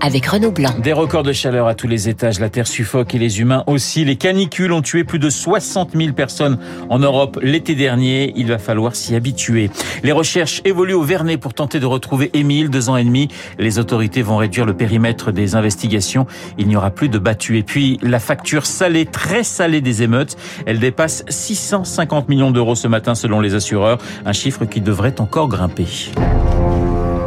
avec Renaud Blanc. Des records de chaleur à tous les étages, la Terre suffoque et les humains aussi. Les canicules ont tué plus de 60 000 personnes en Europe l'été dernier. Il va falloir s'y habituer. Les recherches évoluent au Vernet pour tenter de retrouver Émile, deux ans et demi. Les autorités vont réduire le périmètre des investigations. Il n'y aura plus de battus. Et puis, la facture salée, très salée des émeutes, elle dépasse 650 millions d'euros ce matin selon les assureurs. Un chiffre qui devrait encore grimper.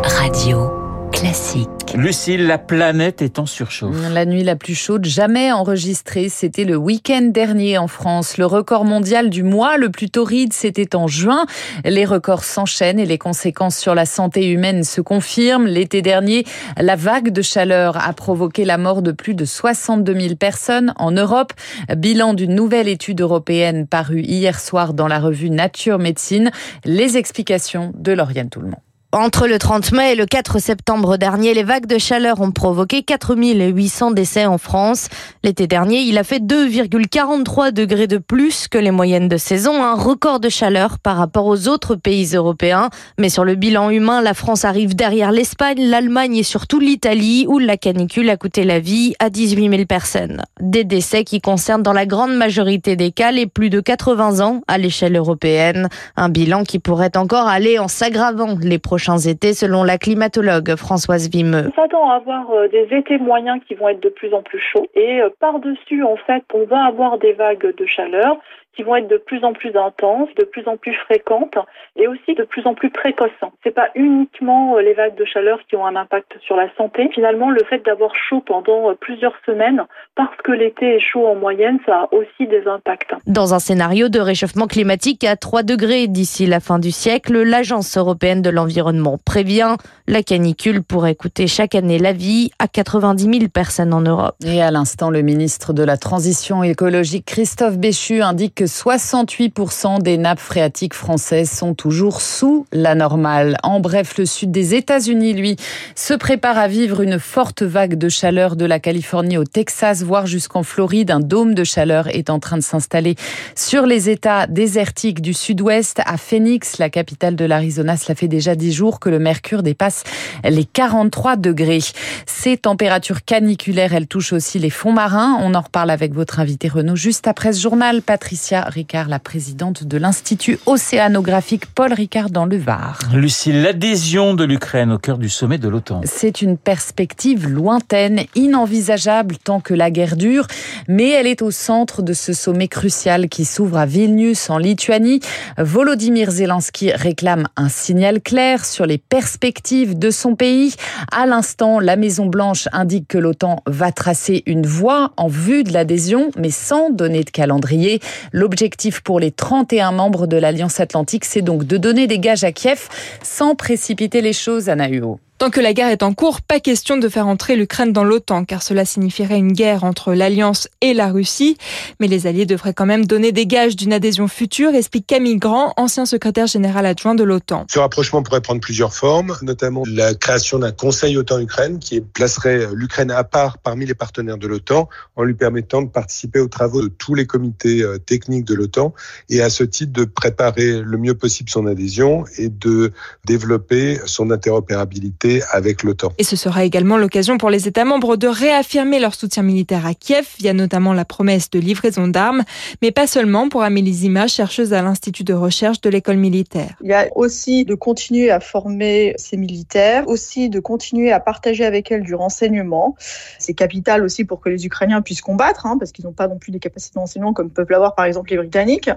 Radio classique. Lucille, la planète est en surchauffe. La nuit la plus chaude jamais enregistrée, c'était le week-end dernier en France. Le record mondial du mois le plus torride, c'était en juin. Les records s'enchaînent et les conséquences sur la santé humaine se confirment. L'été dernier, la vague de chaleur a provoqué la mort de plus de 62 000 personnes en Europe. Bilan d'une nouvelle étude européenne parue hier soir dans la revue Nature Médecine. Les explications de Lauriane Toulmont. Entre le 30 mai et le 4 septembre dernier, les vagues de chaleur ont provoqué 4800 décès en France. L'été dernier, il a fait 2,43 degrés de plus que les moyennes de saison, un record de chaleur par rapport aux autres pays européens. Mais sur le bilan humain, la France arrive derrière l'Espagne, l'Allemagne et surtout l'Italie, où la canicule a coûté la vie à 18 000 personnes. Des décès qui concernent dans la grande majorité des cas les plus de 80 ans à l'échelle européenne. Un bilan qui pourrait encore aller en s'aggravant les prochains prochains étés, selon la climatologue Françoise Vimeux. On s'attend à avoir euh, des étés moyens qui vont être de plus en plus chauds. Et euh, par-dessus, en fait, on va avoir des vagues de chaleur qui vont être de plus en plus intenses, de plus en plus fréquentes et aussi de plus en plus précoces. C'est pas uniquement euh, les vagues de chaleur qui ont un impact sur la santé. Finalement, le fait d'avoir chaud pendant plusieurs semaines, parce que l'été est chaud en moyenne, ça a aussi des impacts. Dans un scénario de réchauffement climatique à 3 degrés d'ici la fin du siècle, l'Agence européenne de l'environnement prévient la canicule pourrait coûter chaque année la vie à 90 000 personnes en Europe. Et à l'instant, le ministre de la Transition écologique Christophe Béchu indique que 68% des nappes phréatiques françaises sont toujours sous la normale. En bref, le sud des États-Unis, lui, se prépare à vivre une forte vague de chaleur de la Californie au Texas, voire jusqu'en Floride. Un dôme de chaleur est en train de s'installer sur les États désertiques du sud-ouest. À Phoenix, la capitale de l'Arizona, cela fait déjà 10 jours que le mercure dépasse les 43 degrés. Ces températures caniculaires, elles touchent aussi les fonds marins. On en reparle avec votre invité Renaud juste après ce journal. Patricia Ricard, la présidente de l'Institut océanographique Paul Ricard dans le Var. Lucille, l'adhésion de l'Ukraine au cœur du sommet de l'OTAN. C'est une perspective lointaine, inenvisageable tant que la guerre dure, mais elle est au centre de ce sommet crucial qui s'ouvre à Vilnius en Lituanie. Volodymyr Zelensky réclame un signal clair sur les perspectives de son pays. À l'instant, la Maison Blanche indique que l'OTAN va tracer une voie en vue de l'adhésion, mais sans donner de calendrier. L'objectif pour les 31 membres de l'Alliance Atlantique, c'est donc de donner des gages à Kiev sans précipiter les choses, à Nahuo. Tant que la guerre est en cours, pas question de faire entrer l'Ukraine dans l'OTAN, car cela signifierait une guerre entre l'Alliance et la Russie. Mais les alliés devraient quand même donner des gages d'une adhésion future, explique Camille Grand, ancien secrétaire général adjoint de l'OTAN. Ce rapprochement pourrait prendre plusieurs formes, notamment la création d'un Conseil OTAN-Ukraine qui placerait l'Ukraine à part parmi les partenaires de l'OTAN, en lui permettant de participer aux travaux de tous les comités euh, techniques de l'OTAN, et à ce titre de préparer le mieux possible son adhésion et de développer son interopérabilité avec l'OTAN. Et ce sera également l'occasion pour les États membres de réaffirmer leur soutien militaire à Kiev via notamment la promesse de livraison d'armes, mais pas seulement pour Amélie Zima, chercheuse à l'Institut de recherche de l'école militaire. Il y a aussi de continuer à former ces militaires, aussi de continuer à partager avec elles du renseignement. C'est capital aussi pour que les Ukrainiens puissent combattre, hein, parce qu'ils n'ont pas non plus des capacités de renseignement comme peuvent l'avoir par exemple les Britanniques.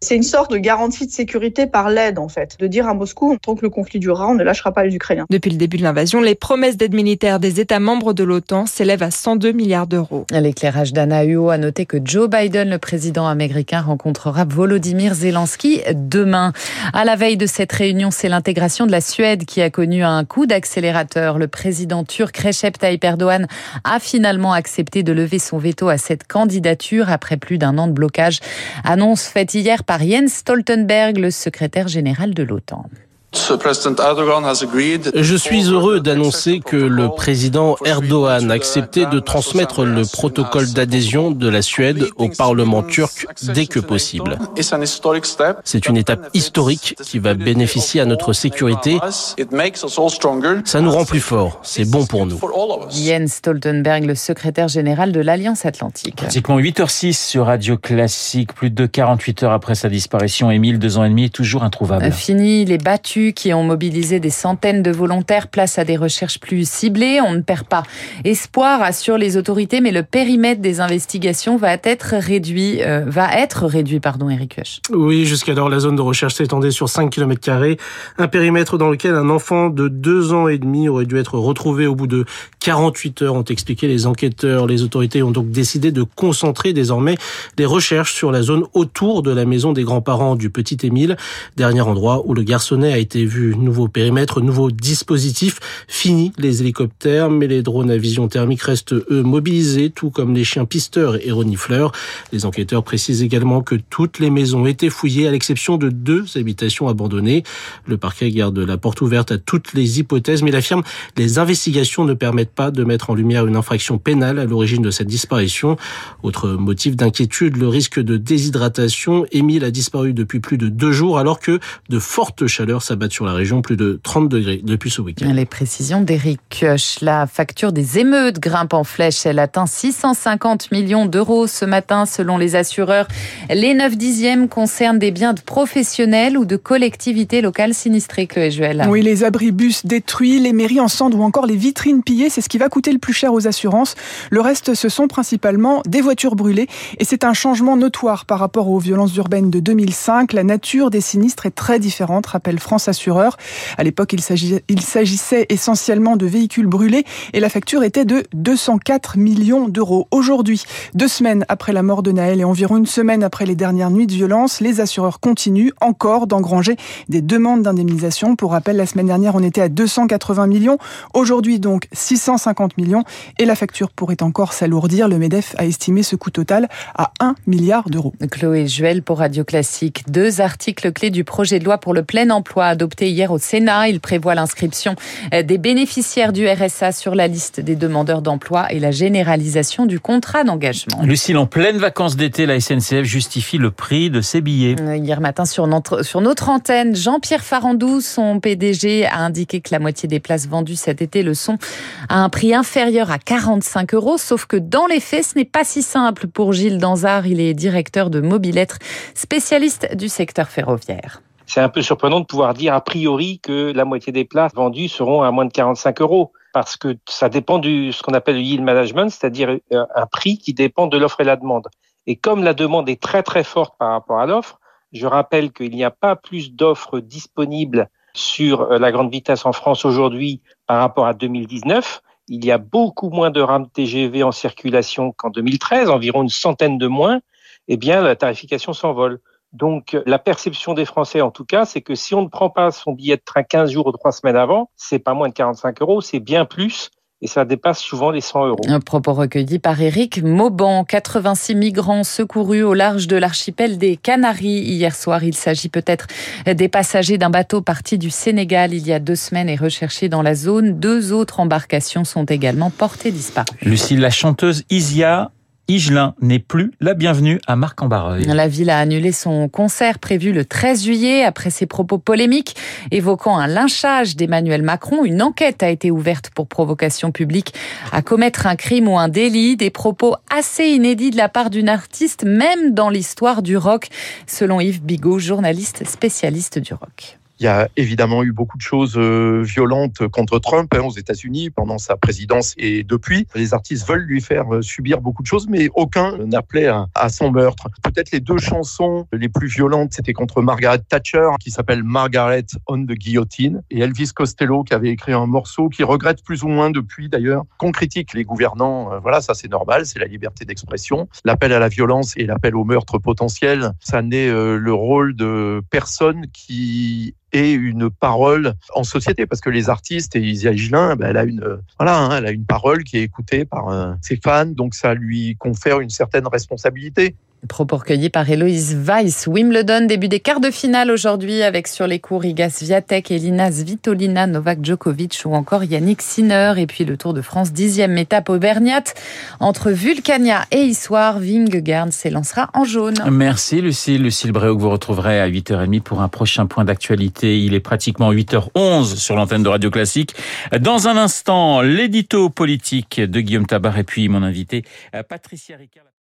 C'est une sorte de garantie de sécurité par l'aide en fait, de dire à Moscou, tant que le conflit durera, on ne lâchera pas les Ukrainiens. Depuis le début de l'invasion, les promesses d'aide militaire des États membres de l'OTAN s'élèvent à 102 milliards d'euros. L'éclairage d'Anna Huo a noté que Joe Biden, le président américain, rencontrera Volodymyr Zelensky demain. À la veille de cette réunion, c'est l'intégration de la Suède qui a connu un coup d'accélérateur. Le président turc Recep Tayyip Erdogan a finalement accepté de lever son veto à cette candidature après plus d'un an de blocage. Annonce faite hier par Jens Stoltenberg, le secrétaire général de l'OTAN. Je suis heureux d'annoncer que le président Erdogan a accepté de transmettre le protocole d'adhésion de la Suède au Parlement turc dès que possible. C'est une étape historique qui va bénéficier à notre sécurité. Ça nous rend plus forts. C'est bon pour nous. Jens Stoltenberg, le secrétaire général de l'Alliance Atlantique. Pratiquement 8h06 sur Radio Classique. Plus de 48 heures après sa disparition, Émile, deux ans et demi, est toujours introuvable. Fini les battus qui ont mobilisé des centaines de volontaires. Place à des recherches plus ciblées. On ne perd pas espoir, assurent les autorités, mais le périmètre des investigations va être réduit, euh, va être réduit, pardon, Eric Huech. Oui, jusqu'alors, la zone de recherche s'étendait sur 5 km. Un périmètre dans lequel un enfant de deux ans et demi aurait dû être retrouvé au bout de 48 heures, ont expliqué les enquêteurs. Les autorités ont donc décidé de concentrer désormais des recherches sur la zone autour de la maison des grands-parents du petit Émile, dernier endroit où le garçonnet a été vu. Nouveau périmètre, nouveau dispositif. Fini les hélicoptères, mais les drones à vision thermique restent eux mobilisés, tout comme les chiens pisteurs et renifleurs. Les enquêteurs précisent également que toutes les maisons étaient fouillées, à l'exception de deux habitations abandonnées. Le parquet garde la porte ouverte à toutes les hypothèses, mais il affirme les investigations ne permettent pas de mettre en lumière une infraction pénale à l'origine de cette disparition. Autre motif d'inquiétude, le risque de déshydratation. Émile a disparu depuis plus de deux jours alors que de fortes chaleurs s'abattent sur la région, plus de 30 degrés depuis ce week-end. Les précisions d'Eric Koch. La facture des émeutes grimpe en flèche. Elle atteint 650 millions d'euros ce matin selon les assureurs. Les 9 dixièmes concernent des biens de professionnels ou de collectivités locales sinistrées, Chloé Juel. Oui, les abribus détruits, les mairies en cendres ou encore les vitrines pillées, c'est ce qui va coûter le plus cher aux assurances. Le reste, ce sont principalement des voitures brûlées et c'est un changement notoire par rapport aux violences urbaines de 2005. La nature des sinistres est très différente, rappelle France Assureur. À l'époque, il s'agissait essentiellement de véhicules brûlés et la facture était de 204 millions d'euros. Aujourd'hui, deux semaines après la mort de Naël et environ une semaine après les dernières nuits de violence, les assureurs continuent encore d'engranger des demandes d'indemnisation. Pour rappel, la semaine dernière, on était à 280 millions. Aujourd'hui, donc, 650 millions et la facture pourrait encore s'alourdir. Le MEDEF a estimé ce coût total à 1 milliard d'euros. Chloé Juel pour Radio Classique. Deux articles clés du projet de loi pour le plein emploi adopté hier au Sénat. Il prévoit l'inscription des bénéficiaires du RSA sur la liste des demandeurs d'emploi et la généralisation du contrat d'engagement. Lucille, en pleine vacances d'été, la SNCF justifie le prix de ses billets. Hier matin, sur notre, sur notre antenne, Jean-Pierre Farandou, son PDG, a indiqué que la moitié des places vendues cet été le sont à un prix inférieur à 45 euros. Sauf que dans les faits, ce n'est pas si simple pour Gilles Danzard. Il est directeur de Mobilettre, spécialiste du secteur ferroviaire. C'est un peu surprenant de pouvoir dire a priori que la moitié des places vendues seront à moins de 45 euros parce que ça dépend du ce qu'on appelle le yield management, c'est-à-dire un prix qui dépend de l'offre et la demande. Et comme la demande est très très forte par rapport à l'offre, je rappelle qu'il n'y a pas plus d'offres disponibles sur la grande vitesse en France aujourd'hui par rapport à 2019. Il y a beaucoup moins de rames TGV en circulation qu'en 2013, environ une centaine de moins. Eh bien, la tarification s'envole. Donc, la perception des Français, en tout cas, c'est que si on ne prend pas son billet de train 15 jours ou 3 semaines avant, c'est pas moins de 45 euros, c'est bien plus et ça dépasse souvent les 100 euros. Un propos recueilli par Éric Mauban. 86 migrants secourus au large de l'archipel des Canaries hier soir. Il s'agit peut-être des passagers d'un bateau parti du Sénégal il y a deux semaines et recherché dans la zone. Deux autres embarcations sont également portées disparues. Lucille, la chanteuse Isia Igelin n'est plus la bienvenue à Marc-en-Barreuil. La ville a annulé son concert prévu le 13 juillet après ses propos polémiques évoquant un lynchage d'Emmanuel Macron. Une enquête a été ouverte pour provocation publique à commettre un crime ou un délit. Des propos assez inédits de la part d'une artiste, même dans l'histoire du rock, selon Yves Bigot, journaliste spécialiste du rock. Il y a évidemment eu beaucoup de choses violentes contre Trump hein, aux États-Unis pendant sa présidence et depuis. Les artistes veulent lui faire subir beaucoup de choses, mais aucun n'appelait à son meurtre. Peut-être les deux chansons les plus violentes, c'était contre Margaret Thatcher, qui s'appelle Margaret on the Guillotine, et Elvis Costello, qui avait écrit un morceau qui regrette plus ou moins depuis d'ailleurs qu'on critique les gouvernants. Voilà, ça c'est normal, c'est la liberté d'expression. L'appel à la violence et l'appel au meurtre potentiel, ça n'est le rôle de personnes qui et une parole en société parce que les artistes et Isia Higelin, ben, elle a une voilà, hein, elle a une parole qui est écoutée par euh, ses fans, donc ça lui confère une certaine responsabilité. Propos recueillis par Héloïse Weiss. Wimbledon, début des quarts de finale aujourd'hui avec sur les cours Iga Swiatek, Elina Svitolina, Novak Djokovic ou encore Yannick Sinner. Et puis le Tour de France, dixième étape au Berniat. Entre Vulcania et Issoire, Vingegaard s'élancera en jaune. Merci Lucille. Lucille Bréau que vous retrouverez à 8h30 pour un prochain point d'actualité. Il est pratiquement 8h11 sur l'antenne de Radio Classique. Dans un instant, l'édito politique de Guillaume Tabar et puis mon invité Patricia Ricard.